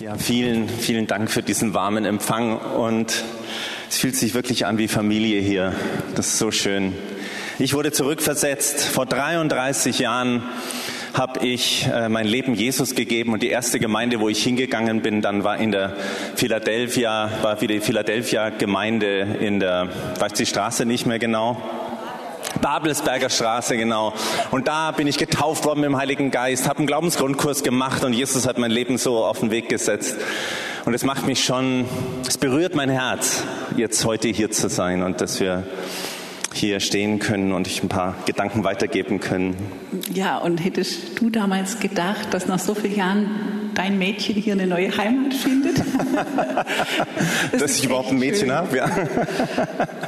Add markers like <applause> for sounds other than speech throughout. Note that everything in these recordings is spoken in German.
Ja, vielen, vielen Dank für diesen warmen Empfang und es fühlt sich wirklich an wie Familie hier. Das ist so schön. Ich wurde zurückversetzt. Vor 33 Jahren habe ich äh, mein Leben Jesus gegeben und die erste Gemeinde, wo ich hingegangen bin, dann war in der Philadelphia, war wieder die Philadelphia Gemeinde in der, weiß die Straße nicht mehr genau. Babelsberger Straße, genau. Und da bin ich getauft worden mit dem Heiligen Geist, habe einen Glaubensgrundkurs gemacht und Jesus hat mein Leben so auf den Weg gesetzt. Und es macht mich schon, es berührt mein Herz, jetzt heute hier zu sein und dass wir hier stehen können und ich ein paar Gedanken weitergeben können. Ja, und hättest du damals gedacht, dass nach so vielen Jahren dein Mädchen hier eine neue Heimat findet? <laughs> das dass ich überhaupt ein Mädchen habe, ja.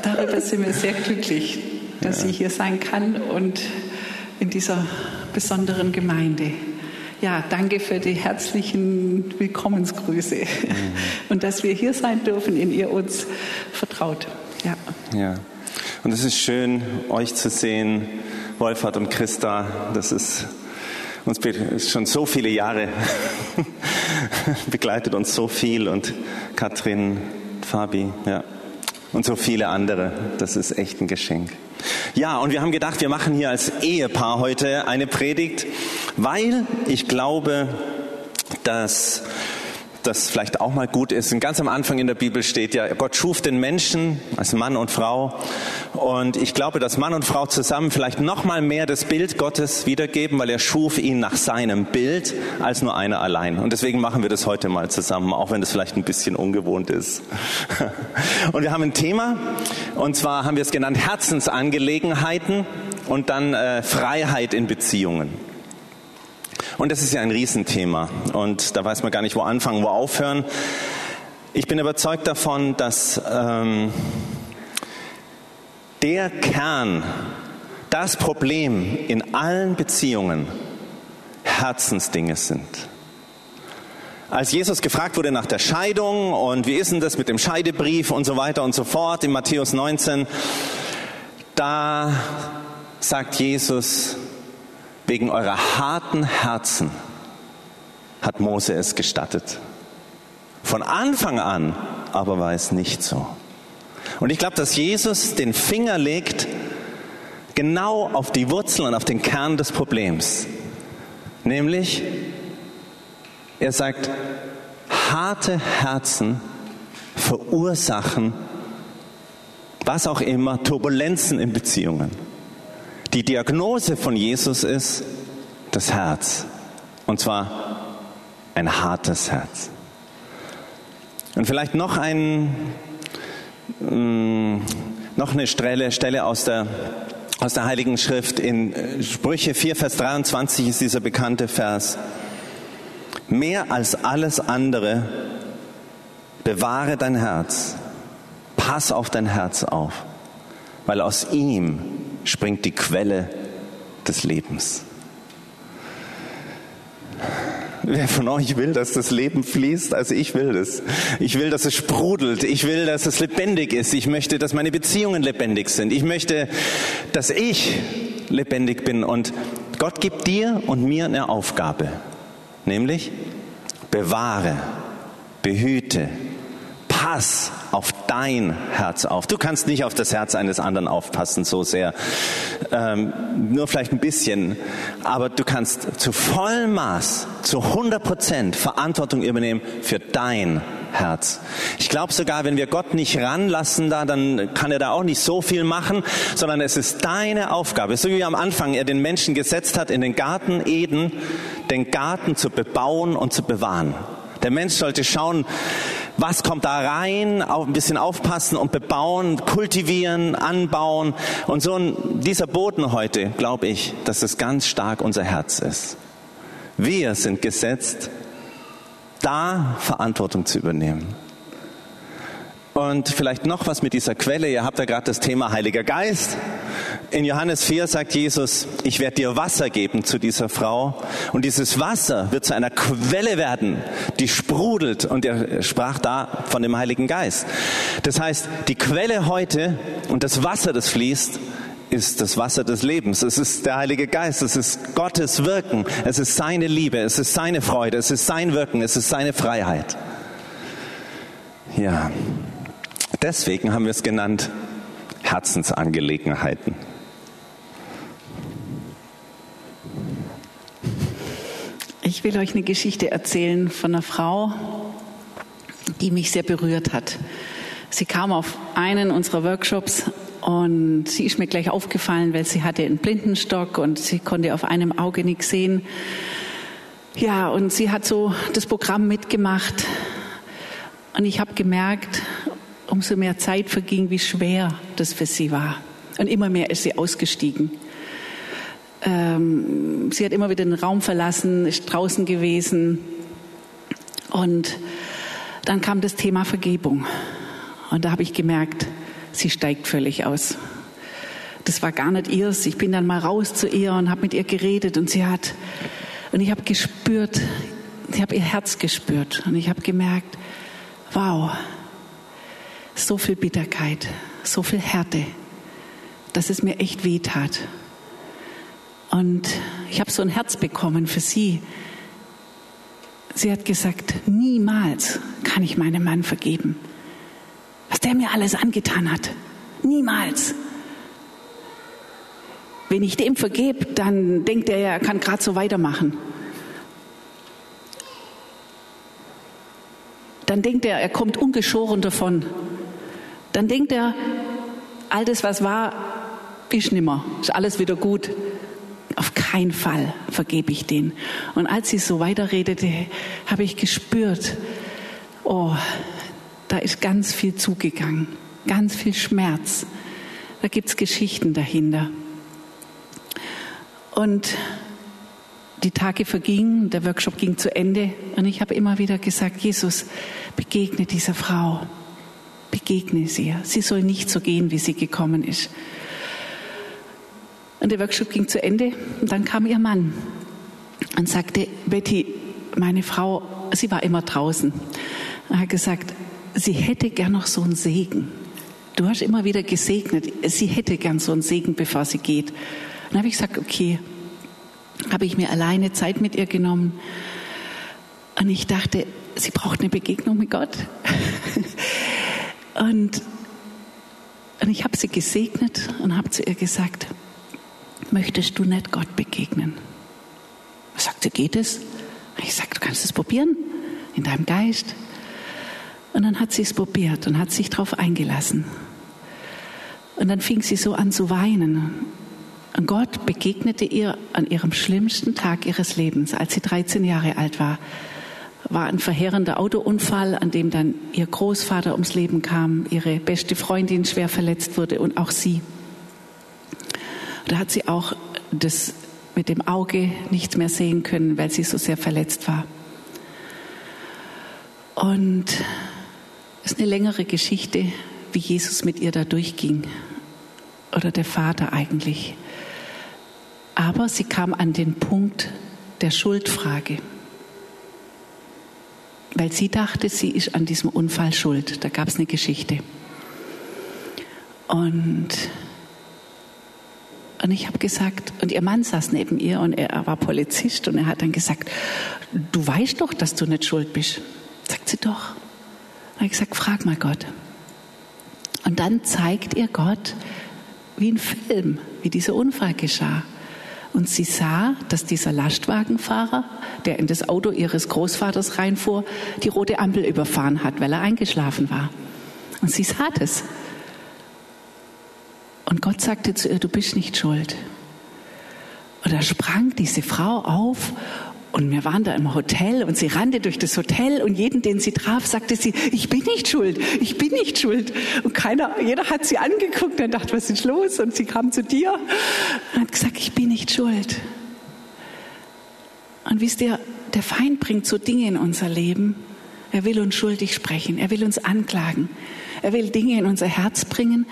Darüber sind wir sehr glücklich dass ja. sie hier sein kann und in dieser besonderen Gemeinde. Ja, danke für die herzlichen Willkommensgrüße mhm. und dass wir hier sein dürfen, in ihr uns vertraut. Ja. ja. Und es ist schön, euch zu sehen, Wolfhard und Christa. Das ist uns schon so viele Jahre <laughs> begleitet uns so viel und Katrin, Fabi, ja und so viele andere. Das ist echt ein Geschenk. Ja, und wir haben gedacht, wir machen hier als Ehepaar heute eine Predigt, weil ich glaube, dass das vielleicht auch mal gut ist. Und ganz am Anfang in der Bibel steht ja, Gott schuf den Menschen als Mann und Frau. Und ich glaube, dass Mann und Frau zusammen vielleicht noch mal mehr das Bild Gottes wiedergeben, weil er schuf ihn nach seinem Bild als nur einer allein. Und deswegen machen wir das heute mal zusammen, auch wenn das vielleicht ein bisschen ungewohnt ist. <laughs> Und wir haben ein Thema, und zwar haben wir es genannt Herzensangelegenheiten und dann äh, Freiheit in Beziehungen. Und das ist ja ein Riesenthema. Und da weiß man gar nicht, wo anfangen, wo aufhören. Ich bin überzeugt davon, dass ähm, der Kern, das Problem in allen Beziehungen Herzensdinge sind. Als Jesus gefragt wurde nach der Scheidung und wie ist denn das mit dem Scheidebrief und so weiter und so fort in Matthäus 19, da sagt Jesus, Wegen eurer harten Herzen hat Mose es gestattet. Von Anfang an aber war es nicht so. Und ich glaube, dass Jesus den Finger legt genau auf die Wurzel und auf den Kern des Problems. Nämlich, er sagt, harte Herzen verursachen was auch immer, Turbulenzen in Beziehungen. Die Diagnose von Jesus ist das Herz. Und zwar ein hartes Herz. Und vielleicht noch ein, mm, noch eine Stelle, Stelle aus der, aus der Heiligen Schrift. In Sprüche 4, Vers 23 ist dieser bekannte Vers. Mehr als alles andere bewahre dein Herz. Pass auf dein Herz auf, weil aus ihm springt die Quelle des Lebens. Wer von euch will, dass das Leben fließt? Also ich will das. Ich will, dass es sprudelt. Ich will, dass es lebendig ist. Ich möchte, dass meine Beziehungen lebendig sind. Ich möchte, dass ich lebendig bin. Und Gott gibt dir und mir eine Aufgabe. Nämlich bewahre, behüte, pass dein Herz auf. Du kannst nicht auf das Herz eines anderen aufpassen so sehr, ähm, nur vielleicht ein bisschen, aber du kannst zu vollem Maß, zu 100 Prozent Verantwortung übernehmen für dein Herz. Ich glaube sogar, wenn wir Gott nicht ranlassen da, dann kann er da auch nicht so viel machen, sondern es ist deine Aufgabe. So wie am Anfang er den Menschen gesetzt hat, in den Garten Eden, den Garten zu bebauen und zu bewahren. Der Mensch sollte schauen, was kommt da rein, auch ein bisschen aufpassen und bebauen, kultivieren, anbauen. Und so ein, dieser Boden heute, glaube ich, dass es ganz stark unser Herz ist. Wir sind gesetzt, da Verantwortung zu übernehmen. Und vielleicht noch was mit dieser Quelle. Ihr habt ja gerade das Thema Heiliger Geist. In Johannes 4 sagt Jesus, ich werde dir Wasser geben zu dieser Frau. Und dieses Wasser wird zu einer Quelle werden, die sprudelt. Und er sprach da von dem Heiligen Geist. Das heißt, die Quelle heute und das Wasser, das fließt, ist das Wasser des Lebens. Es ist der Heilige Geist. Es ist Gottes Wirken. Es ist seine Liebe. Es ist seine Freude. Es ist sein Wirken. Es ist seine Freiheit. Ja. Deswegen haben wir es genannt Herzensangelegenheiten. Ich will euch eine Geschichte erzählen von einer Frau, die mich sehr berührt hat. Sie kam auf einen unserer Workshops und sie ist mir gleich aufgefallen, weil sie hatte einen Blindenstock und sie konnte auf einem Auge nichts sehen. Ja, und sie hat so das Programm mitgemacht. Und ich habe gemerkt, umso mehr Zeit verging, wie schwer das für sie war. Und immer mehr ist sie ausgestiegen. Ähm, sie hat immer wieder den Raum verlassen, ist draußen gewesen. Und dann kam das Thema Vergebung. Und da habe ich gemerkt, sie steigt völlig aus. Das war gar nicht ihrs. Ich bin dann mal raus zu ihr und habe mit ihr geredet und sie hat, und ich habe gespürt, ich habe ihr Herz gespürt und ich habe gemerkt, wow, so viel Bitterkeit, so viel Härte, dass es mir echt weh tat. Und ich habe so ein Herz bekommen für sie. Sie hat gesagt, niemals kann ich meinem Mann vergeben was der mir alles angetan hat. Niemals. Wenn ich dem vergebe, dann denkt er, er kann gerade so weitermachen. Dann denkt er, er kommt ungeschoren davon. Dann denkt er, all das, was war, ist nimmer, ist alles wieder gut. Auf keinen Fall vergebe ich den. Und als sie so weiterredete, habe ich gespürt, oh, da ist ganz viel zugegangen, ganz viel Schmerz. Da gibt es Geschichten dahinter. Und die Tage vergingen, der Workshop ging zu Ende und ich habe immer wieder gesagt, Jesus, begegne dieser Frau, begegne sie. Sie soll nicht so gehen, wie sie gekommen ist. Und der Workshop ging zu Ende und dann kam ihr Mann und sagte, Betty, meine Frau, sie war immer draußen. Er hat gesagt, sie hätte gern noch so einen Segen. Du hast immer wieder gesegnet. Sie hätte gern so einen Segen, bevor sie geht. dann habe ich gesagt, okay, habe ich mir alleine Zeit mit ihr genommen. Und ich dachte, sie braucht eine Begegnung mit Gott. <laughs> und, und ich habe sie gesegnet und habe zu ihr gesagt, möchtest du nicht Gott begegnen? Sagt sie, geht es? Ich sage, du kannst es probieren in deinem Geist. Und dann hat sie es probiert und hat sich darauf eingelassen. Und dann fing sie so an zu weinen. Und Gott begegnete ihr an ihrem schlimmsten Tag ihres Lebens, als sie 13 Jahre alt war. War ein verheerender Autounfall, an dem dann ihr Großvater ums Leben kam, ihre beste Freundin schwer verletzt wurde und auch sie. Da hat sie auch das mit dem Auge nichts mehr sehen können, weil sie so sehr verletzt war. Und das ist eine längere Geschichte, wie Jesus mit ihr da durchging. Oder der Vater eigentlich. Aber sie kam an den Punkt der Schuldfrage. Weil sie dachte, sie ist an diesem Unfall schuld. Da gab es eine Geschichte. Und, und ich habe gesagt, und ihr Mann saß neben ihr und er war Polizist und er hat dann gesagt, du weißt doch, dass du nicht schuld bist. Sagt sie doch habe ich gesagt, frag mal Gott. Und dann zeigt ihr Gott wie ein Film, wie dieser Unfall geschah. Und sie sah, dass dieser Lastwagenfahrer, der in das Auto ihres Großvaters reinfuhr, die rote Ampel überfahren hat, weil er eingeschlafen war. Und sie sah das. Und Gott sagte zu ihr, du bist nicht schuld. Und da sprang diese Frau auf und wir waren da im Hotel und sie rannte durch das Hotel und jeden, den sie traf, sagte sie, ich bin nicht schuld, ich bin nicht schuld. Und keiner, jeder hat sie angeguckt und dachte, was ist los? Und sie kam zu dir und hat gesagt, ich bin nicht schuld. Und wisst ihr, der Feind bringt so Dinge in unser Leben. Er will uns schuldig sprechen, er will uns anklagen, er will Dinge in unser Herz bringen,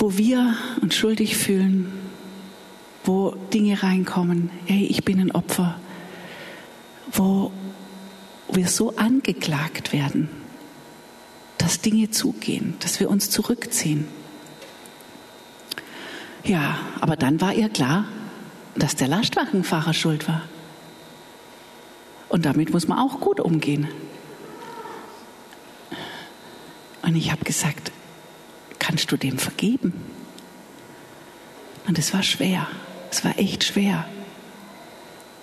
wo wir uns schuldig fühlen, wo Dinge reinkommen. Hey, ich bin ein Opfer wo wir so angeklagt werden, dass Dinge zugehen, dass wir uns zurückziehen. Ja, aber dann war ihr klar, dass der Lastwagenfahrer schuld war. Und damit muss man auch gut umgehen. Und ich habe gesagt, kannst du dem vergeben? Und es war schwer, es war echt schwer,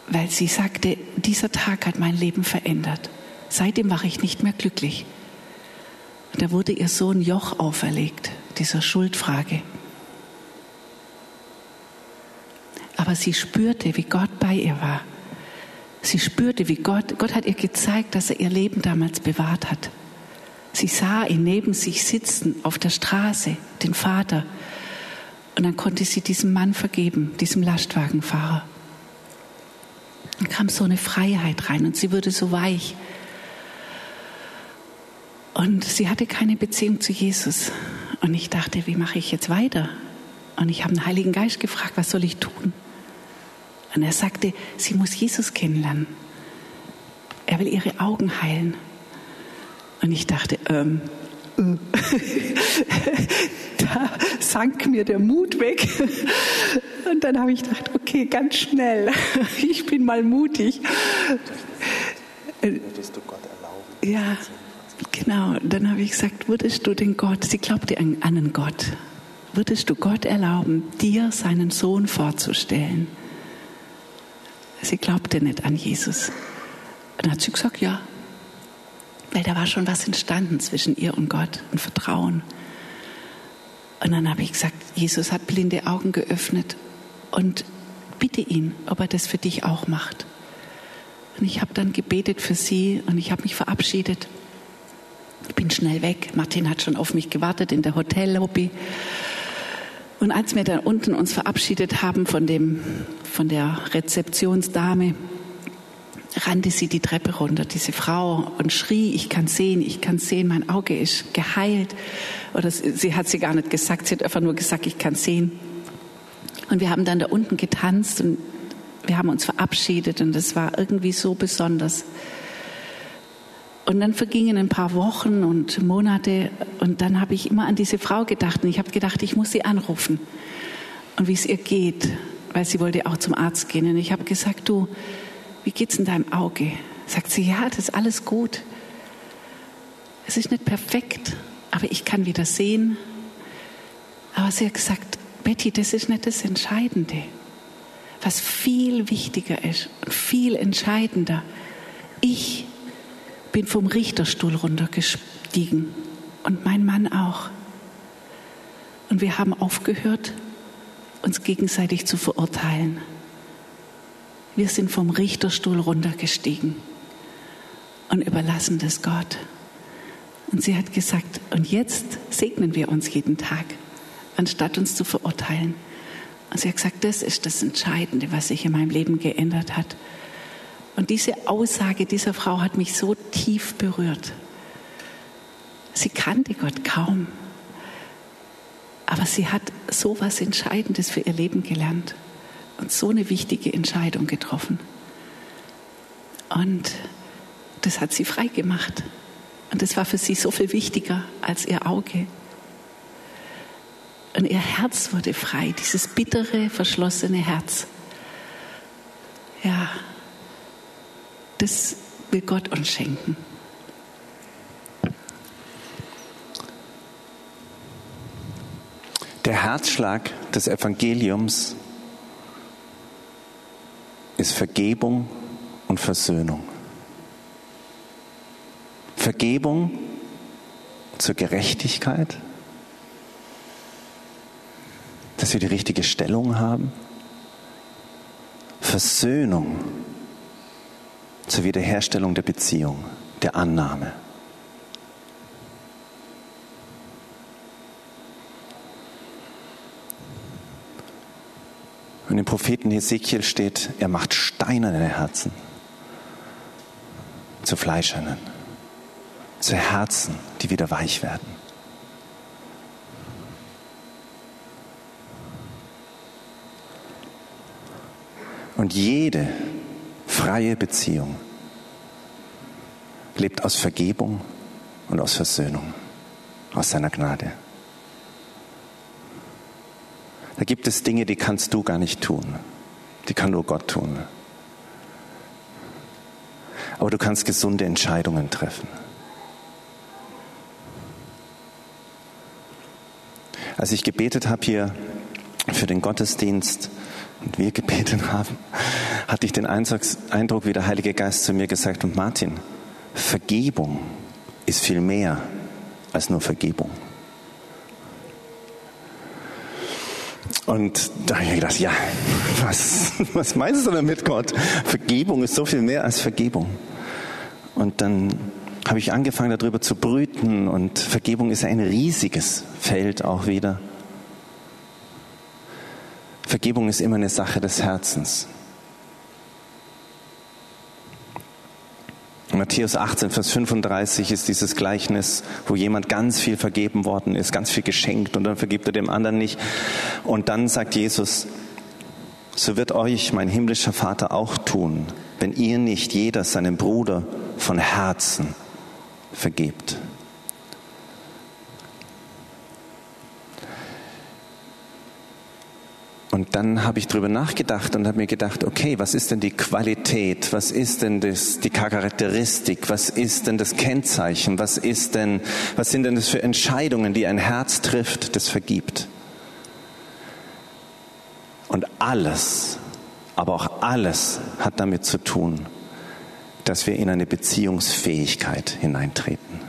weil sie sagte, dieser Tag hat mein Leben verändert. Seitdem war ich nicht mehr glücklich. Und da wurde ihr so ein Joch auferlegt, dieser Schuldfrage. Aber sie spürte, wie Gott bei ihr war. Sie spürte, wie Gott, Gott hat ihr gezeigt, dass er ihr Leben damals bewahrt hat. Sie sah ihn neben sich sitzen auf der Straße, den Vater. Und dann konnte sie diesem Mann vergeben, diesem Lastwagenfahrer. Dann kam so eine Freiheit rein und sie wurde so weich. Und sie hatte keine Beziehung zu Jesus. Und ich dachte, wie mache ich jetzt weiter? Und ich habe den Heiligen Geist gefragt, was soll ich tun? Und er sagte, sie muss Jesus kennenlernen. Er will ihre Augen heilen. Und ich dachte, ähm, äh. <laughs> da sank mir der Mut weg. Und dann habe ich gedacht, okay, ganz schnell, <laughs> ich bin mal mutig. Würdest du Gott erlauben? Ja, genau. Dann habe ich gesagt, würdest du den Gott, sie glaubte an einen Gott, würdest du Gott erlauben, dir seinen Sohn vorzustellen? Sie glaubte nicht an Jesus. Dann hat sie gesagt, ja. Weil da war schon was entstanden zwischen ihr und Gott, ein Vertrauen. Und dann habe ich gesagt, Jesus hat blinde Augen geöffnet und bitte ihn, ob er das für dich auch macht. Und ich habe dann gebetet für sie und ich habe mich verabschiedet. Ich bin schnell weg. Martin hat schon auf mich gewartet in der Hotellobby. Und als wir dann unten uns verabschiedet haben von, dem, von der Rezeptionsdame, rannte sie die Treppe runter, diese Frau, und schrie, ich kann sehen, ich kann sehen, mein Auge ist geheilt. Oder sie hat sie gar nicht gesagt, sie hat einfach nur gesagt, ich kann sehen. Und wir haben dann da unten getanzt und wir haben uns verabschiedet und das war irgendwie so besonders. Und dann vergingen ein paar Wochen und Monate und dann habe ich immer an diese Frau gedacht und ich habe gedacht, ich muss sie anrufen und wie es ihr geht, weil sie wollte auch zum Arzt gehen. Und ich habe gesagt, du, wie geht's in deinem Auge? Sagt sie, ja, das ist alles gut. Es ist nicht perfekt, aber ich kann wieder sehen. Aber sie hat gesagt, Betty, das ist nicht das Entscheidende. Was viel wichtiger ist und viel entscheidender. Ich bin vom Richterstuhl runtergestiegen und mein Mann auch. Und wir haben aufgehört, uns gegenseitig zu verurteilen. Wir sind vom Richterstuhl runtergestiegen und überlassen das Gott. Und sie hat gesagt, und jetzt segnen wir uns jeden Tag, anstatt uns zu verurteilen. Und sie hat gesagt, das ist das Entscheidende, was sich in meinem Leben geändert hat. Und diese Aussage dieser Frau hat mich so tief berührt. Sie kannte Gott kaum, aber sie hat so etwas Entscheidendes für ihr Leben gelernt und so eine wichtige Entscheidung getroffen. Und das hat sie frei gemacht. Und das war für sie so viel wichtiger als ihr Auge. Und ihr Herz wurde frei, dieses bittere, verschlossene Herz. Ja, das will Gott uns schenken. Der Herzschlag des Evangeliums ist Vergebung und Versöhnung. Vergebung zur Gerechtigkeit, dass wir die richtige Stellung haben. Versöhnung zur Wiederherstellung der Beziehung, der Annahme. Und im Propheten Hesekiel steht, er macht steinerne Herzen zu Fleischernen, zu Herzen, die wieder weich werden. Und jede freie Beziehung lebt aus Vergebung und aus Versöhnung, aus seiner Gnade. Da gibt es Dinge, die kannst du gar nicht tun. Die kann nur Gott tun. Aber du kannst gesunde Entscheidungen treffen. Als ich gebetet habe hier für den Gottesdienst und wir gebetet haben, hatte ich den Eindruck, wie der Heilige Geist zu mir gesagt hat, Martin, Vergebung ist viel mehr als nur Vergebung. Und da habe ich mir gedacht, ja, was, was meinst du damit, Gott? Vergebung ist so viel mehr als Vergebung. Und dann habe ich angefangen darüber zu brüten und Vergebung ist ein riesiges Feld auch wieder. Vergebung ist immer eine Sache des Herzens. Matthäus 18, Vers 35 ist dieses Gleichnis, wo jemand ganz viel vergeben worden ist, ganz viel geschenkt und dann vergibt er dem anderen nicht. Und dann sagt Jesus, so wird euch mein himmlischer Vater auch tun, wenn ihr nicht jeder seinem Bruder von Herzen vergebt. Und dann habe ich darüber nachgedacht und habe mir gedacht, okay, was ist denn die Qualität? Was ist denn das, die Charakteristik? Was ist denn das Kennzeichen? Was ist denn, was sind denn das für Entscheidungen, die ein Herz trifft, das vergibt? Und alles, aber auch alles hat damit zu tun, dass wir in eine Beziehungsfähigkeit hineintreten.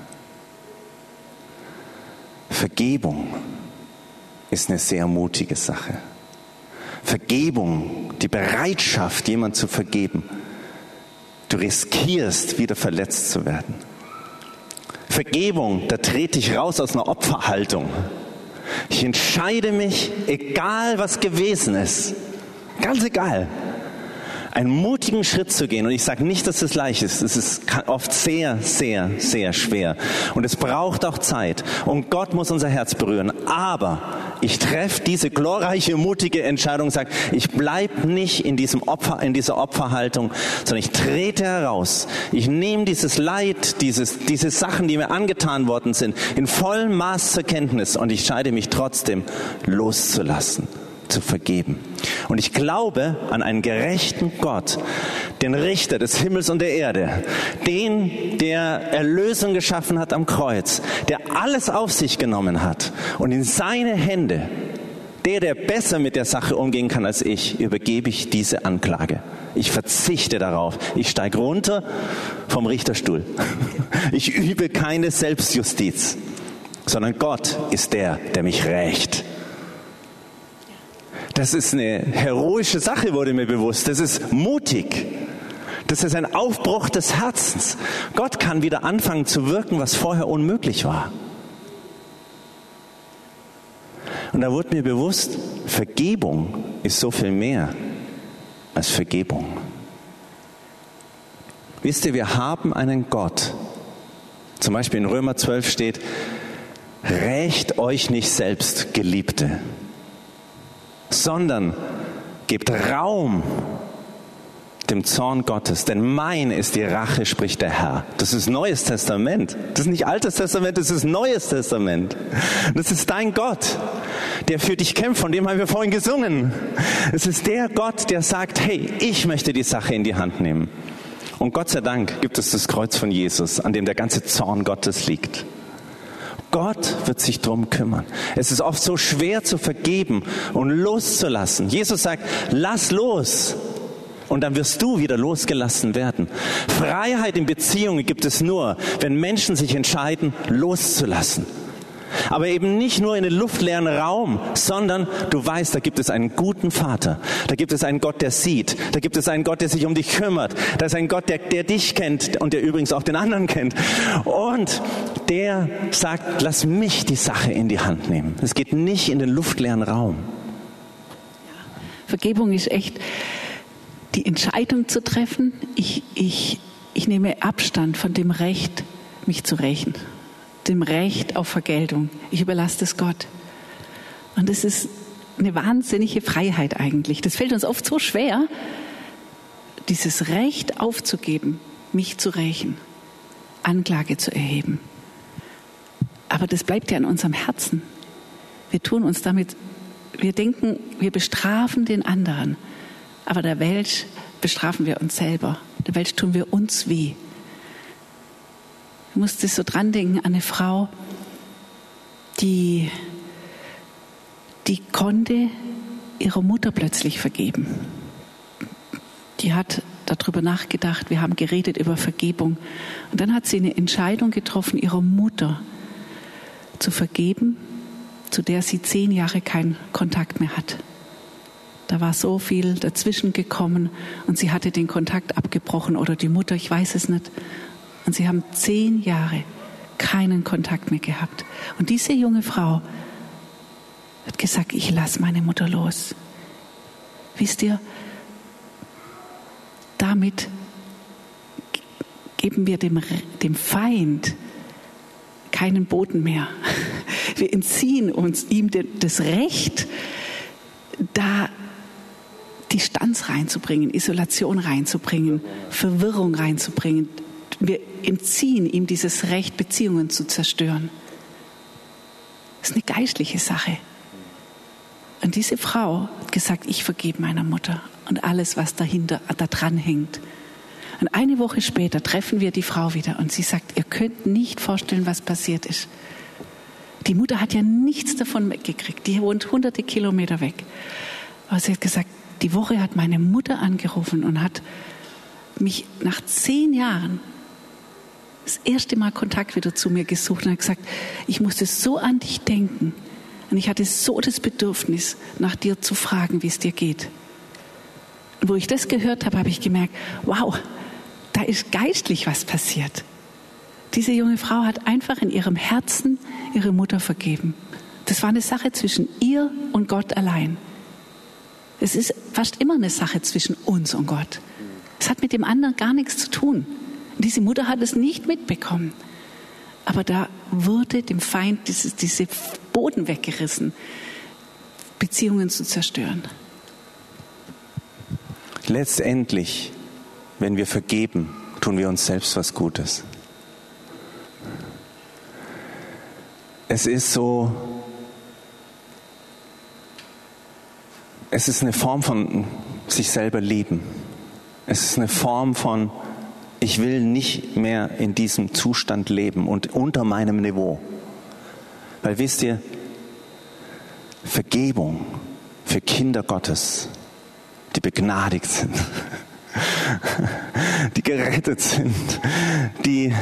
Vergebung ist eine sehr mutige Sache. Vergebung, die Bereitschaft, jemand zu vergeben. Du riskierst, wieder verletzt zu werden. Vergebung, da trete ich raus aus einer Opferhaltung. Ich entscheide mich, egal was gewesen ist, ganz egal, einen mutigen Schritt zu gehen. Und ich sage nicht, dass es leicht ist. Es ist oft sehr, sehr, sehr schwer. Und es braucht auch Zeit. Und Gott muss unser Herz berühren. Aber ich treffe diese glorreiche, mutige Entscheidung, sage, ich bleib nicht in diesem Opfer, in dieser Opferhaltung, sondern ich trete heraus. Ich nehme dieses Leid, dieses, diese Sachen, die mir angetan worden sind, in vollem Maß zur Kenntnis und ich scheide mich trotzdem loszulassen zu vergeben. Und ich glaube an einen gerechten Gott, den Richter des Himmels und der Erde, den, der Erlösung geschaffen hat am Kreuz, der alles auf sich genommen hat und in seine Hände, der, der besser mit der Sache umgehen kann als ich, übergebe ich diese Anklage. Ich verzichte darauf. Ich steige runter vom Richterstuhl. <laughs> Ich übe keine Selbstjustiz, sondern Gott ist der, der mich rächt. Das ist eine heroische Sache, wurde mir bewusst. Das ist mutig. Das ist ein Aufbruch des Herzens. Gott kann wieder anfangen zu wirken, was vorher unmöglich war. Und da wurde mir bewusst, Vergebung ist so viel mehr als Vergebung. Wisst ihr, wir haben einen Gott. Zum Beispiel in Römer 12 steht, rächt euch nicht selbst, Geliebte sondern gebt Raum dem Zorn Gottes, denn mein ist die Rache, spricht der Herr. Das ist Neues Testament. Das ist nicht Altes Testament, das ist Neues Testament. Das ist dein Gott, der für dich kämpft, von dem haben wir vorhin gesungen. Es ist der Gott, der sagt, hey, ich möchte die Sache in die Hand nehmen. Und Gott sei Dank gibt es das Kreuz von Jesus, an dem der ganze Zorn Gottes liegt. Gott wird sich drum kümmern. Es ist oft so schwer zu vergeben und loszulassen. Jesus sagt, lass los. Und dann wirst du wieder losgelassen werden. Freiheit in Beziehungen gibt es nur, wenn Menschen sich entscheiden, loszulassen. Aber eben nicht nur in den luftleeren Raum, sondern du weißt, da gibt es einen guten Vater. Da gibt es einen Gott, der sieht. Da gibt es einen Gott, der sich um dich kümmert. Da ist ein Gott, der, der dich kennt und der übrigens auch den anderen kennt. Und der sagt, lass mich die Sache in die Hand nehmen. Es geht nicht in den luftleeren Raum. Vergebung ist echt die Entscheidung zu treffen. Ich, ich, ich nehme Abstand von dem Recht, mich zu rächen dem Recht auf Vergeltung. Ich überlasse das Gott. Und das ist eine wahnsinnige Freiheit eigentlich. Das fällt uns oft so schwer, dieses Recht aufzugeben, mich zu rächen, Anklage zu erheben. Aber das bleibt ja in unserem Herzen. Wir tun uns damit wir denken, wir bestrafen den anderen, aber der Welt bestrafen wir uns selber. Der Welt tun wir uns weh. Ich musste so dran denken an eine Frau, die, die konnte ihrer Mutter plötzlich vergeben. Die hat darüber nachgedacht, wir haben geredet über Vergebung. Und dann hat sie eine Entscheidung getroffen, ihrer Mutter zu vergeben, zu der sie zehn Jahre keinen Kontakt mehr hat. Da war so viel dazwischen gekommen und sie hatte den Kontakt abgebrochen oder die Mutter, ich weiß es nicht. Und sie haben zehn Jahre keinen Kontakt mehr gehabt. Und diese junge Frau hat gesagt, ich lasse meine Mutter los. Wisst ihr, damit geben wir dem, dem Feind keinen Boden mehr. <laughs> Wir entziehen uns ihm das Recht, da Distanz reinzubringen, Isolation reinzubringen, Verwirrung reinzubringen. Wir entziehen ihm dieses Recht, Beziehungen zu zerstören. Das ist eine geistliche Sache. Und diese Frau hat gesagt, ich vergebe meiner Mutter und alles, was dahinter, da dran hängt. Und eine Woche später treffen wir die Frau wieder und sie sagt, ihr könnt nicht vorstellen, was passiert ist. Die Mutter hat ja nichts davon mitgekriegt. Die wohnt hunderte Kilometer weg. Aber sie hat gesagt, die Woche hat meine Mutter angerufen und hat mich nach zehn Jahren das erste Mal Kontakt wieder zu mir gesucht und hat gesagt, ich musste so an dich denken und ich hatte so das Bedürfnis, nach dir zu fragen, wie es dir geht. Und wo ich das gehört habe, habe ich gemerkt, wow, da ist geistlich was passiert. Diese junge Frau hat einfach in ihrem Herzen ihre Mutter vergeben. Das war eine Sache zwischen ihr und Gott allein. Es ist fast immer eine Sache zwischen uns und Gott. Es hat mit dem anderen gar nichts zu tun. Diese Mutter hat es nicht mitbekommen. Aber da wurde dem Feind diese, diese Boden weggerissen, Beziehungen zu zerstören. Letztendlich, wenn wir vergeben, tun wir uns selbst was Gutes. Es ist so, es ist eine Form von sich selber lieben. Es ist eine Form von, ich will nicht mehr in diesem Zustand leben und unter meinem Niveau. Weil wisst ihr, Vergebung für Kinder Gottes, die begnadigt sind, <laughs> die gerettet sind, die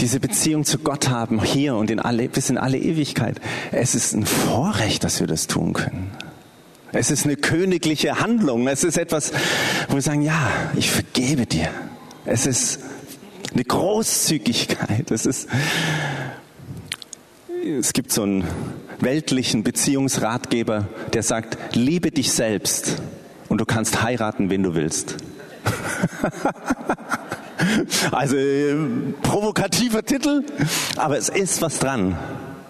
diese Beziehung zu Gott haben, hier und in alle, bis in alle Ewigkeit. Es ist ein Vorrecht, dass wir das tun können. Es ist eine königliche Handlung. Es ist etwas, wo wir sagen, ja, ich vergebe dir. Es ist eine Großzügigkeit. Es ist, es gibt so einen weltlichen Beziehungsratgeber, der sagt, liebe dich selbst und du kannst heiraten, wen du willst. <laughs> also provokativer Titel, aber es ist was dran.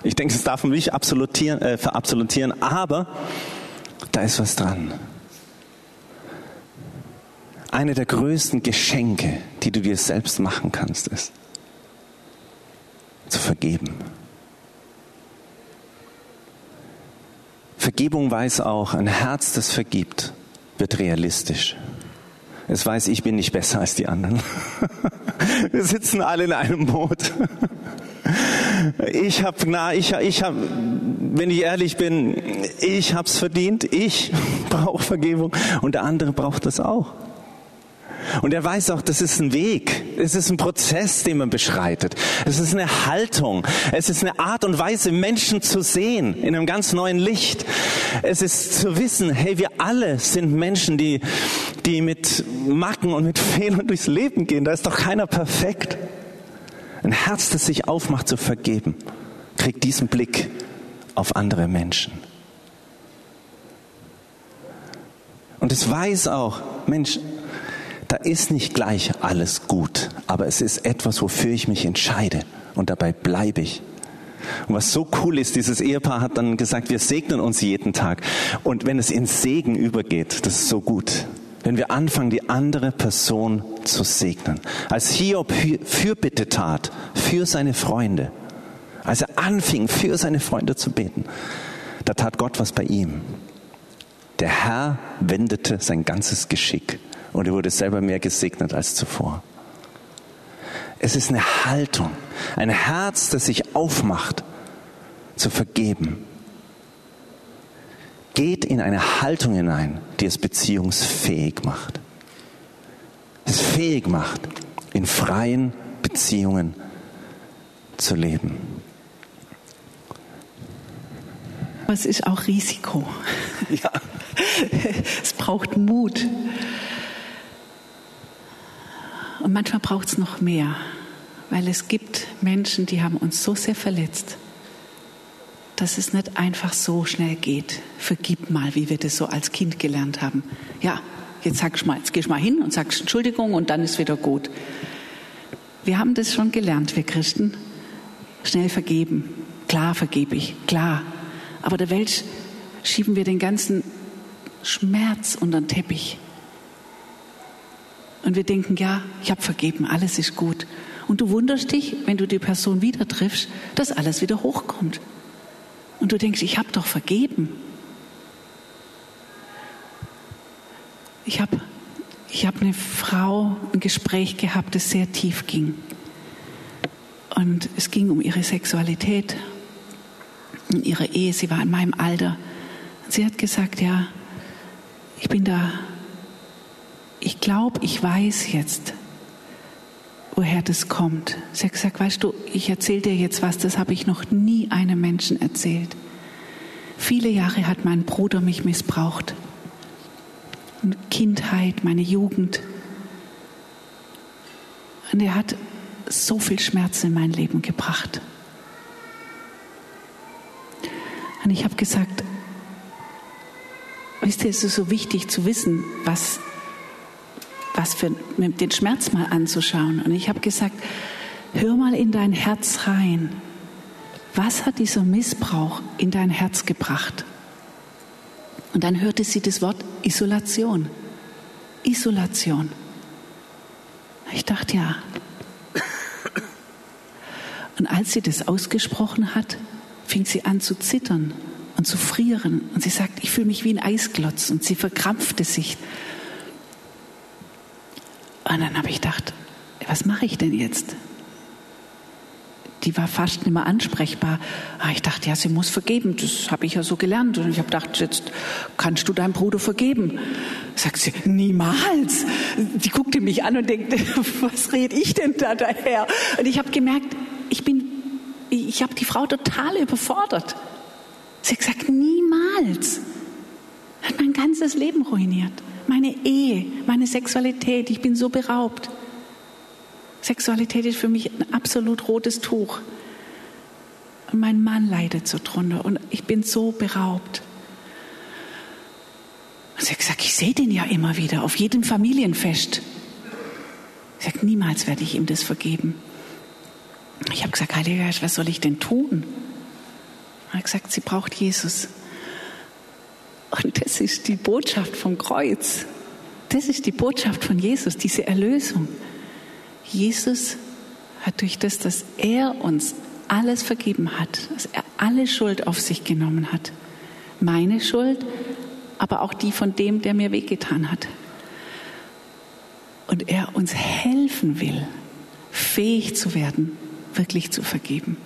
Ich denke, es darf man nicht absolutieren, äh, verabsolutieren, aber da ist was dran. Eine der größten Geschenke, die du dir selbst machen kannst, ist zu vergeben. Vergebung weiß auch, ein Herz, das vergibt, wird realistisch. Es weiß, ich bin nicht besser als die anderen. <laughs> Wir sitzen alle in einem Boot. Ich habe, na, ich, ich habe, wenn ich ehrlich bin, ich habe es verdient. Ich <laughs> brauche Vergebung und der andere braucht das auch. Und er weiß auch, das ist ein Weg. Es ist ein Prozess, den man beschreitet. Es ist eine Haltung. Es ist eine Art und Weise, Menschen zu sehen in einem ganz neuen Licht. Es ist zu wissen, hey, wir alle sind Menschen, die, die mit Macken und mit Fehlern durchs Leben gehen. Da ist doch keiner perfekt. Ein Herz, das sich aufmacht zu vergeben, kriegt diesen Blick auf andere Menschen. Und es weiß auch, Mensch, da ist nicht gleich alles gut, aber es ist etwas, wofür ich mich entscheide und dabei bleibe ich. Und was so cool ist, dieses Ehepaar hat dann gesagt, wir segnen uns jeden Tag. Und wenn es in Segen übergeht, das ist so gut wenn wir anfangen, die andere Person zu segnen. Als Hiob Fürbitte tat für seine Freunde, als er anfing, für seine Freunde zu beten, Da tat Gott was bei ihm. Der Herr wendete sein ganzes Geschick und er wurde selber mehr gesegnet als zuvor. Es ist eine Haltung, ein Herz, das sich aufmacht, zu vergeben. Geht in eine Haltung hinein, die es beziehungsfähig macht. Es fähig macht, in freien Beziehungen zu leben. Es ist auch Risiko. Ja. <laughs> Es braucht Mut. Und manchmal braucht es noch mehr, weil es gibt Menschen, die haben uns so sehr verletzt, dass es nicht einfach so schnell geht. Vergib mal, wie wir das so als Kind gelernt haben. Ja, jetzt sagst mal, jetzt gehst mal hin und sagst Entschuldigung und dann ist wieder gut. Wir haben das schon gelernt, wir Christen. Schnell vergeben. Klar vergebe ich, klar. Aber der Welt schieben wir den ganzen Schmerz unter den Teppich. Und wir denken, ja, ich habe vergeben, alles ist gut. Und du wunderst dich, wenn du die Person wieder triffst, dass alles wieder hochkommt. Und du denkst, ich habe doch vergeben. Ich habe ich hab eine Frau ein Gespräch gehabt, das sehr tief ging. Und es ging um ihre Sexualität, in ihrer Ehe. Sie war in meinem Alter. Sie hat gesagt, ja, ich bin da, ich glaube, ich weiß jetzt, woher das kommt. Sie hat gesagt, weißt du, ich erzähle dir jetzt was, das habe ich noch nie einem Menschen erzählt. Viele Jahre hat mein Bruder mich missbraucht. Kindheit, meine Jugend. Und er hat so viel Schmerz in mein Leben gebracht. Und ich habe gesagt, wisst ihr, es ist so wichtig zu wissen, was, was für den Schmerz mal anzuschauen. Und ich habe gesagt, hör mal in dein Herz rein. Was hat dieser Missbrauch in dein Herz gebracht? Und dann hörte sie das Wort Isolation. Isolation. Ich dachte, ja. Und als sie das ausgesprochen hat, fing sie an zu zittern und zu frieren. Und sie sagt, ich fühle mich wie ein Eisklotz. Und sie verkrampfte sich. Und dann habe ich gedacht, was mache ich denn jetzt? Die war fast nicht mehr ansprechbar. Aber ah, ich dachte, ja, sie muss vergeben. Das habe ich ja so gelernt. Und ich habe gedacht, jetzt kannst du deinem Bruder vergeben. Sagt sie, niemals. Die guckte mich an und denkt, <laughs> was rede ich denn da daher? Und ich habe gemerkt, ich bin ich habe die Frau total überfordert. Sie hat gesagt, niemals. Hat mein ganzes Leben ruiniert. Meine Ehe, meine Sexualität, ich bin so beraubt. Sexualität ist für mich ein absolut rotes Tuch. Und mein Mann leidet so drunter und ich bin so beraubt. Und sie hat gesagt, ich sehe den ja immer wieder, auf jedem Familienfest. Sie sagt, niemals werde ich ihm das vergeben. Ich habe gesagt, Heiliger Geist, was soll ich denn tun? Er hat gesagt, sie braucht Jesus. Und das ist die Botschaft vom Kreuz. Das ist die Botschaft von Jesus, diese Erlösung. Jesus hat durch das, dass er uns alles vergeben hat, dass er alle Schuld auf sich genommen hat, meine Schuld, aber auch die von dem, der mir wehgetan hat. Und er uns helfen will, fähig zu werden, wirklich zu vergeben.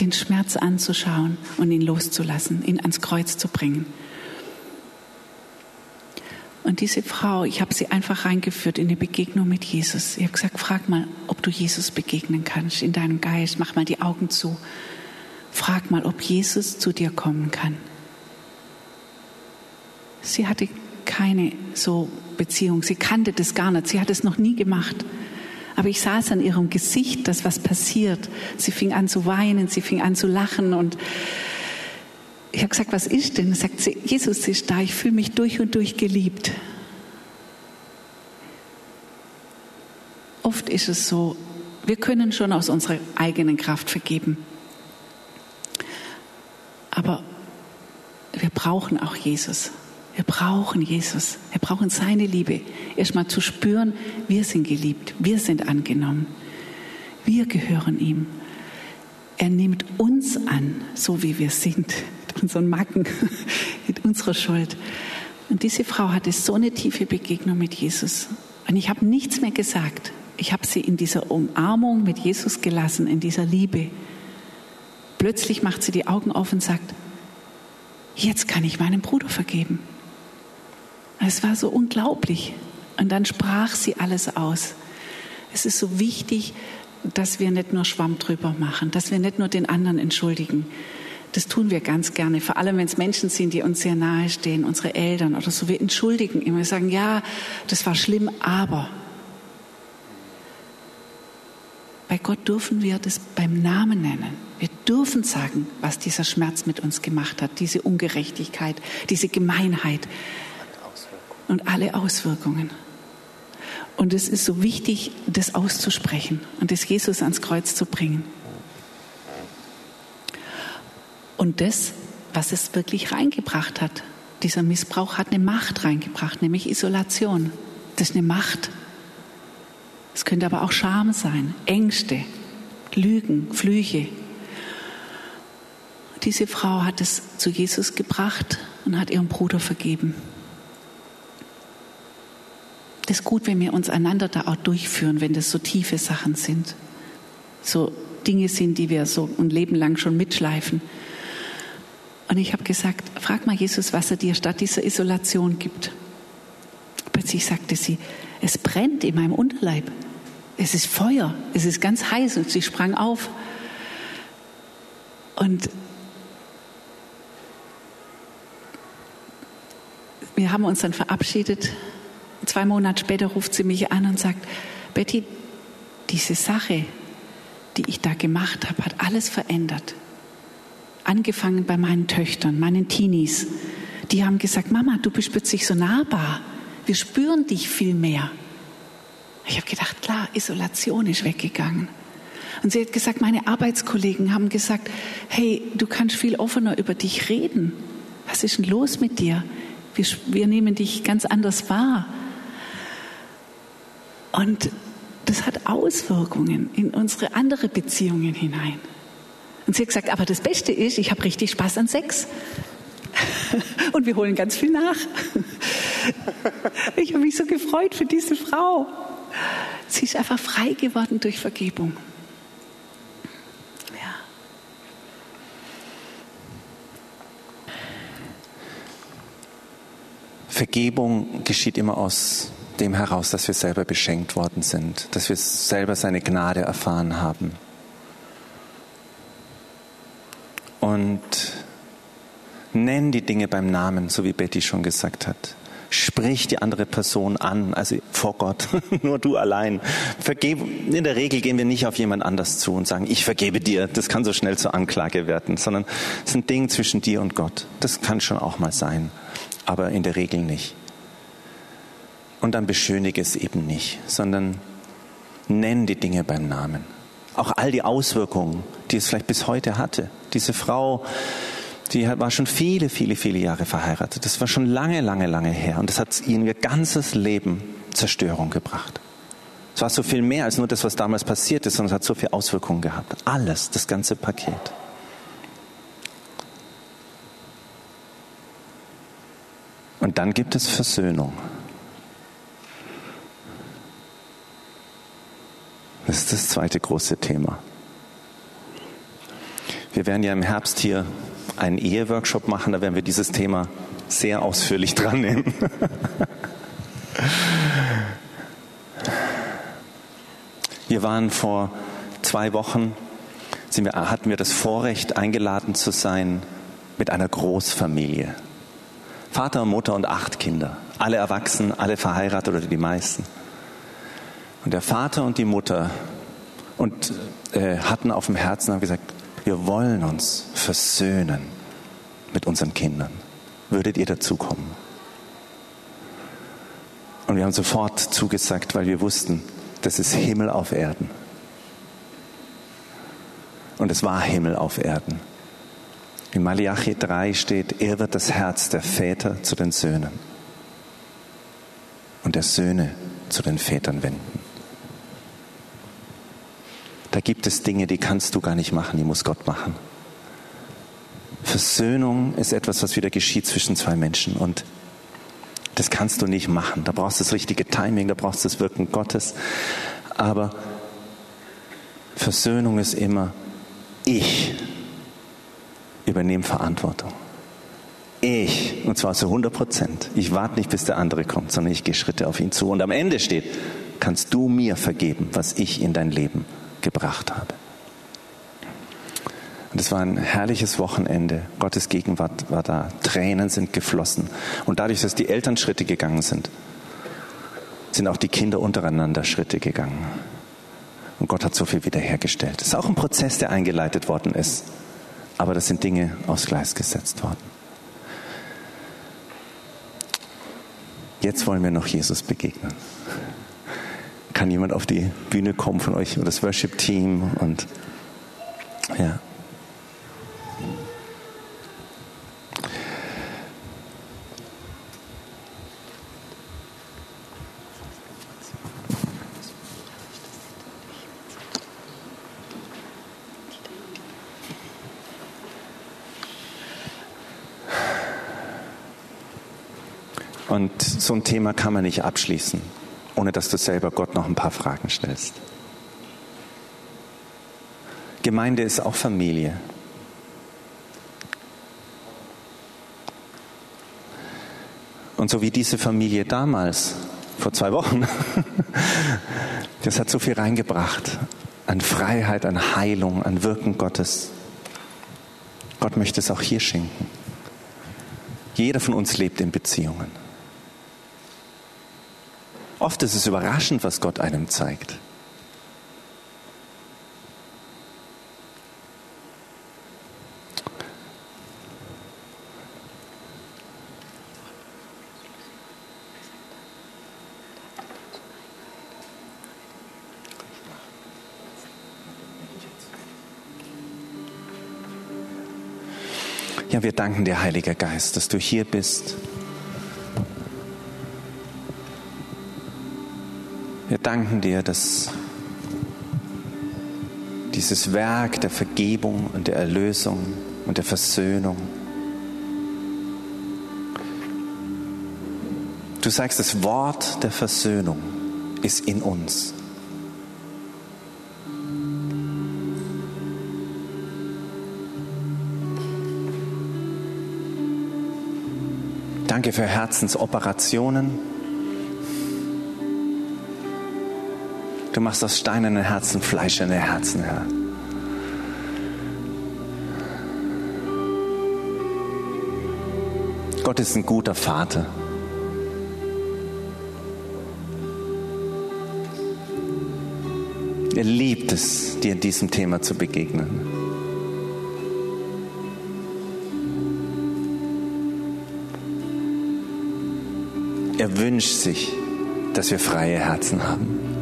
Den Schmerz anzuschauen und ihn loszulassen, ihn ans Kreuz zu bringen. Und diese Frau, ich habe sie einfach reingeführt in die Begegnung mit Jesus. Ich habe gesagt, frag mal, ob du Jesus begegnen kannst in deinem Geist. Mach mal die Augen zu. Frag mal, ob Jesus zu dir kommen kann. Sie hatte keine so Beziehung. Sie kannte das gar nicht. Sie hat es noch nie gemacht. Aber ich sah es an ihrem Gesicht, dass was passiert. Sie fing an zu weinen, sie fing an zu lachen und ich habe gesagt, was ist denn? Sagt sie, Jesus ist da, ich fühle mich durch und durch geliebt. Oft ist es so, wir können schon aus unserer eigenen Kraft vergeben. Aber wir brauchen auch Jesus. Wir brauchen Jesus. Wir brauchen seine Liebe. Erstmal zu spüren, wir sind geliebt, wir sind angenommen. Wir gehören ihm. Er nimmt uns an, so wie wir sind. Mit unseren Macken, <laughs> mit unserer Schuld. Und diese Frau hatte so eine tiefe Begegnung mit Jesus. Und ich habe nichts mehr gesagt. Ich habe sie in dieser Umarmung mit Jesus gelassen, in dieser Liebe. Plötzlich macht sie die Augen auf und sagt, jetzt kann ich meinem Bruder vergeben. Es war so unglaublich. Und dann sprach sie alles aus. Es ist so wichtig, dass wir nicht nur Schwamm drüber machen, dass wir nicht nur den anderen entschuldigen. Das tun wir ganz gerne, vor allem wenn es Menschen sind, die uns sehr nahe stehen, unsere Eltern oder so. Wir entschuldigen immer, wir sagen, ja, das war schlimm, aber. Bei Gott dürfen wir das beim Namen nennen. Wir dürfen sagen, was dieser Schmerz mit uns gemacht hat, diese Ungerechtigkeit, diese Gemeinheit und alle Auswirkungen. Und es ist so wichtig, das auszusprechen und das Jesus ans Kreuz zu bringen. Und das, was es wirklich reingebracht hat, dieser Missbrauch hat eine Macht reingebracht, nämlich Isolation. Das ist eine Macht. Es könnte aber auch Scham sein, Ängste, Lügen, Flüche. Diese Frau hat es zu Jesus gebracht und hat ihrem Bruder vergeben. Das ist gut, wenn wir uns einander da auch durchführen, wenn das so tiefe Sachen sind. So Dinge sind, die wir so ein Leben lang schon mitschleifen. Und ich habe gesagt, frag mal Jesus, was er dir statt dieser Isolation gibt. Plötzlich sagte sie, es brennt in meinem Unterleib. Es ist Feuer, es ist ganz heiß und sie sprang auf. Und wir haben uns dann verabschiedet Zwei Monate später ruft sie mich an und sagt, Betty, diese Sache, die ich da gemacht habe, hat alles verändert. Angefangen bei meinen Töchtern, meinen Teenies. Die haben gesagt, Mama, du bist plötzlich so nahbar. Wir spüren dich viel mehr. Ich habe gedacht, klar, Isolation ist weggegangen. Und sie hat gesagt, meine Arbeitskollegen haben gesagt, hey, du kannst viel offener über dich reden. Was ist denn los mit dir? Wir, wir nehmen dich ganz anders wahr. Und das hat Auswirkungen in unsere andere Beziehungen hinein. Und sie hat gesagt, aber das Beste ist, ich habe richtig Spaß an Sex. <laughs> Und wir holen ganz viel nach. Ich habe mich so gefreut für diese Frau. Sie ist einfach frei geworden durch Vergebung. Ja. Vergebung geschieht immer aus dem heraus, dass wir selber beschenkt worden sind, dass wir selber seine Gnade erfahren haben. Und nenn die Dinge beim Namen, so wie Betty schon gesagt hat. Sprich die andere Person an, also vor Gott, <laughs> nur du allein. Vergebe, in der Regel gehen wir nicht auf jemand anders zu und sagen, ich vergebe dir. Das kann so schnell zur Anklage werden, sondern es ist ein Ding zwischen dir und Gott. Das kann schon auch mal sein, aber in der Regel nicht. Und dann beschönige es eben nicht, sondern nenn die Dinge beim Namen. Auch all die Auswirkungen, die es vielleicht bis heute hatte. Diese Frau, die war schon viele, viele, viele Jahre verheiratet. Das war schon lange, lange, lange her. Und das hat ihr ganzes Leben Zerstörung gebracht. Es war so viel mehr als nur das, was damals passiert ist, sondern es hat so viele Auswirkungen gehabt. Alles, das ganze Paket. Und dann gibt es Versöhnung. Das ist das zweite große Thema. Wir werden ja im Herbst hier einen Eheworkshop machen, da werden wir dieses Thema sehr ausführlich <laughs> dran nehmen. Wir waren vor zwei Wochen, wir, hatten wir das Vorrecht, eingeladen zu sein mit einer Großfamilie. Vater, Mutter und acht Kinder. Alle erwachsen, alle verheiratet oder die meisten. Und der Vater und die Mutter und, äh, hatten auf dem Herzen haben gesagt, wir wollen uns versöhnen mit unseren Kindern. Würdet ihr dazukommen? Und wir haben sofort zugesagt, weil wir wussten, das ist Himmel auf Erden. Und es war Himmel auf Erden. In Malachi 3 steht, er wird das Herz der Väter zu den Söhnen und der Söhne zu den Vätern wenden. Da gibt es Dinge, die kannst du gar nicht machen, die muss Gott machen. Versöhnung ist etwas, was wieder geschieht zwischen zwei Menschen und das kannst du nicht machen. Da brauchst du das richtige Timing, da brauchst du das Wirken Gottes. Aber Versöhnung ist immer, ich übernehme Verantwortung. Ich, und zwar zu 100 Prozent. Ich warte nicht, bis der andere kommt, sondern ich gehe Schritte auf ihn zu. Und am Ende steht, kannst du mir vergeben, was ich in dein Leben gebracht habe. Und es war ein herrliches Wochenende. Gottes Gegenwart war da. Tränen sind geflossen. Und dadurch, dass die Eltern Schritte gegangen sind, sind auch die Kinder untereinander Schritte gegangen. Und Gott hat so viel wiederhergestellt. Es ist auch ein Prozess, der eingeleitet worden ist. Aber das sind Dinge aufs Gleis gesetzt worden. Jetzt wollen wir noch Jesus begegnen. Kann jemand auf die Bühne kommen von euch oder das Worship-Team und ja. Und so ein Thema kann man nicht abschließen, ohne dass du selber Gott noch ein paar Fragen stellst. Gemeinde ist auch Familie. Und so wie diese Familie damals, vor zwei Wochen, <laughs> das hat so viel reingebracht an Freiheit, an Heilung, an Wirken Gottes. Gott möchte es auch hier schenken. Jeder von uns lebt in Beziehungen. Oft ist es überraschend, was Gott einem zeigt. Ja, wir danken dir, Heiliger Geist, dass du hier bist. Wir danken dir, dass dieses Werk der Vergebung und der Erlösung und der Versöhnung, du sagst, das Wort der Versöhnung ist in uns. Danke für Herzensoperationen. Du machst aus steinernen Herzen fleischende Herzen, Herr. Gott ist ein guter Vater. Er liebt es, dir in diesem Thema zu begegnen. Er wünscht sich, dass wir freie Herzen haben.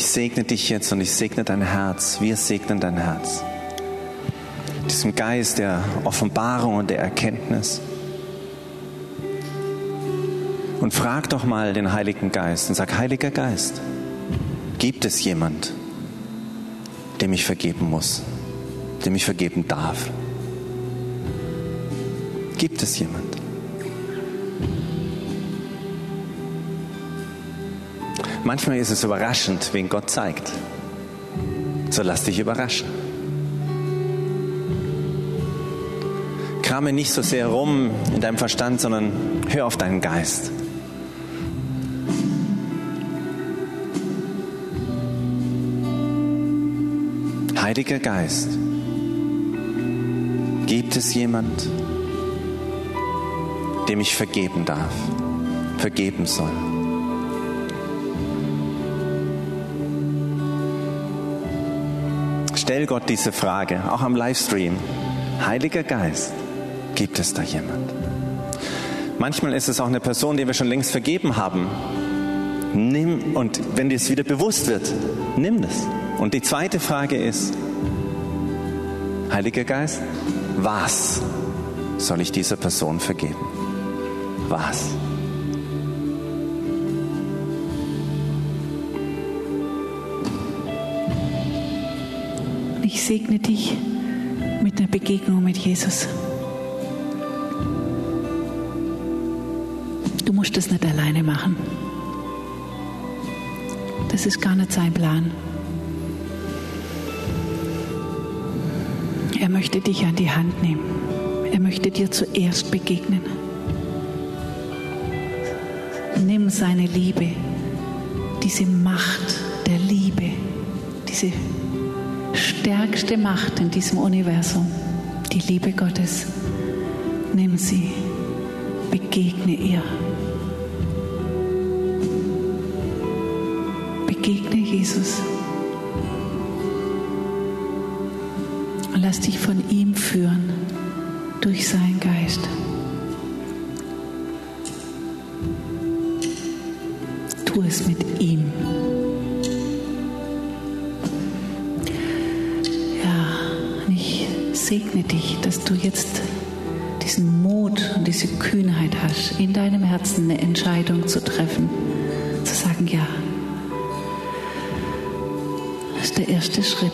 Ich segne dich jetzt und ich segne dein Herz. Wir segnen dein Herz. Diesem Geist der Offenbarung und der Erkenntnis. Und frag doch mal den Heiligen Geist und sag, Heiliger Geist, gibt es jemand, dem ich vergeben muss, dem ich vergeben darf? Gibt es jemand? Manchmal ist es überraschend, wen Gott zeigt. So lass dich überraschen. Krame nicht so sehr rum in deinem Verstand, sondern hör auf deinen Geist. Heiliger Geist, gibt es jemand, dem ich vergeben darf, vergeben soll? Stell Gott diese Frage, auch am Livestream. Heiliger Geist, gibt es da jemand? Manchmal ist es auch eine Person, die wir schon längst vergeben haben. Nimm, und wenn dir es wieder bewusst wird, nimm das. Und die zweite Frage ist, Heiliger Geist, was soll ich dieser Person vergeben? Was? Ich segne dich mit einer Begegnung mit Jesus. Du musst das nicht alleine machen. Das ist gar nicht sein Plan. Er möchte dich an die Hand nehmen. Er möchte dir zuerst begegnen. Nimm seine Liebe, diese Macht der Liebe, diese stärkste Macht in diesem Universum, die Liebe Gottes. Nimm sie, begegne ihr. Begegne Jesus. Und lass dich von ihm führen durch seinen Geist. Tu es mit hast, in deinem Herzen eine Entscheidung zu treffen, zu sagen, ja, das ist der erste Schritt.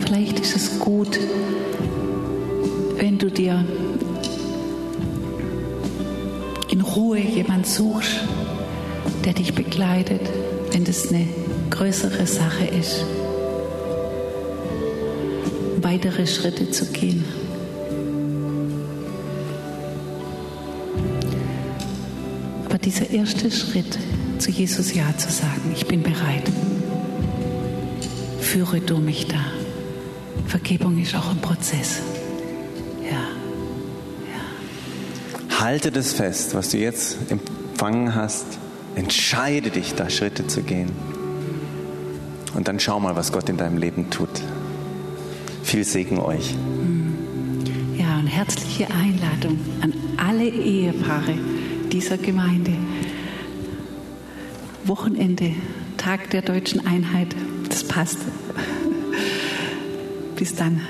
Vielleicht ist es gut, wenn du dir in Ruhe jemand suchst, der dich begleitet, wenn das eine größere Sache ist, weitere Schritte zu gehen. Aber dieser erste Schritt, zu Jesus Ja zu sagen, ich bin bereit, führe du mich da. Vergebung ist auch ein Prozess. Ja. Halte das fest, was du jetzt empfangen hast. Entscheide dich, da Schritte zu gehen. Und dann schau mal, was Gott in deinem Leben tut. Viel Segen euch. Ja, und herzliche Einladung an alle Ehepaare dieser Gemeinde. Wochenende, Tag der deutschen Einheit, das passt. Bis dann.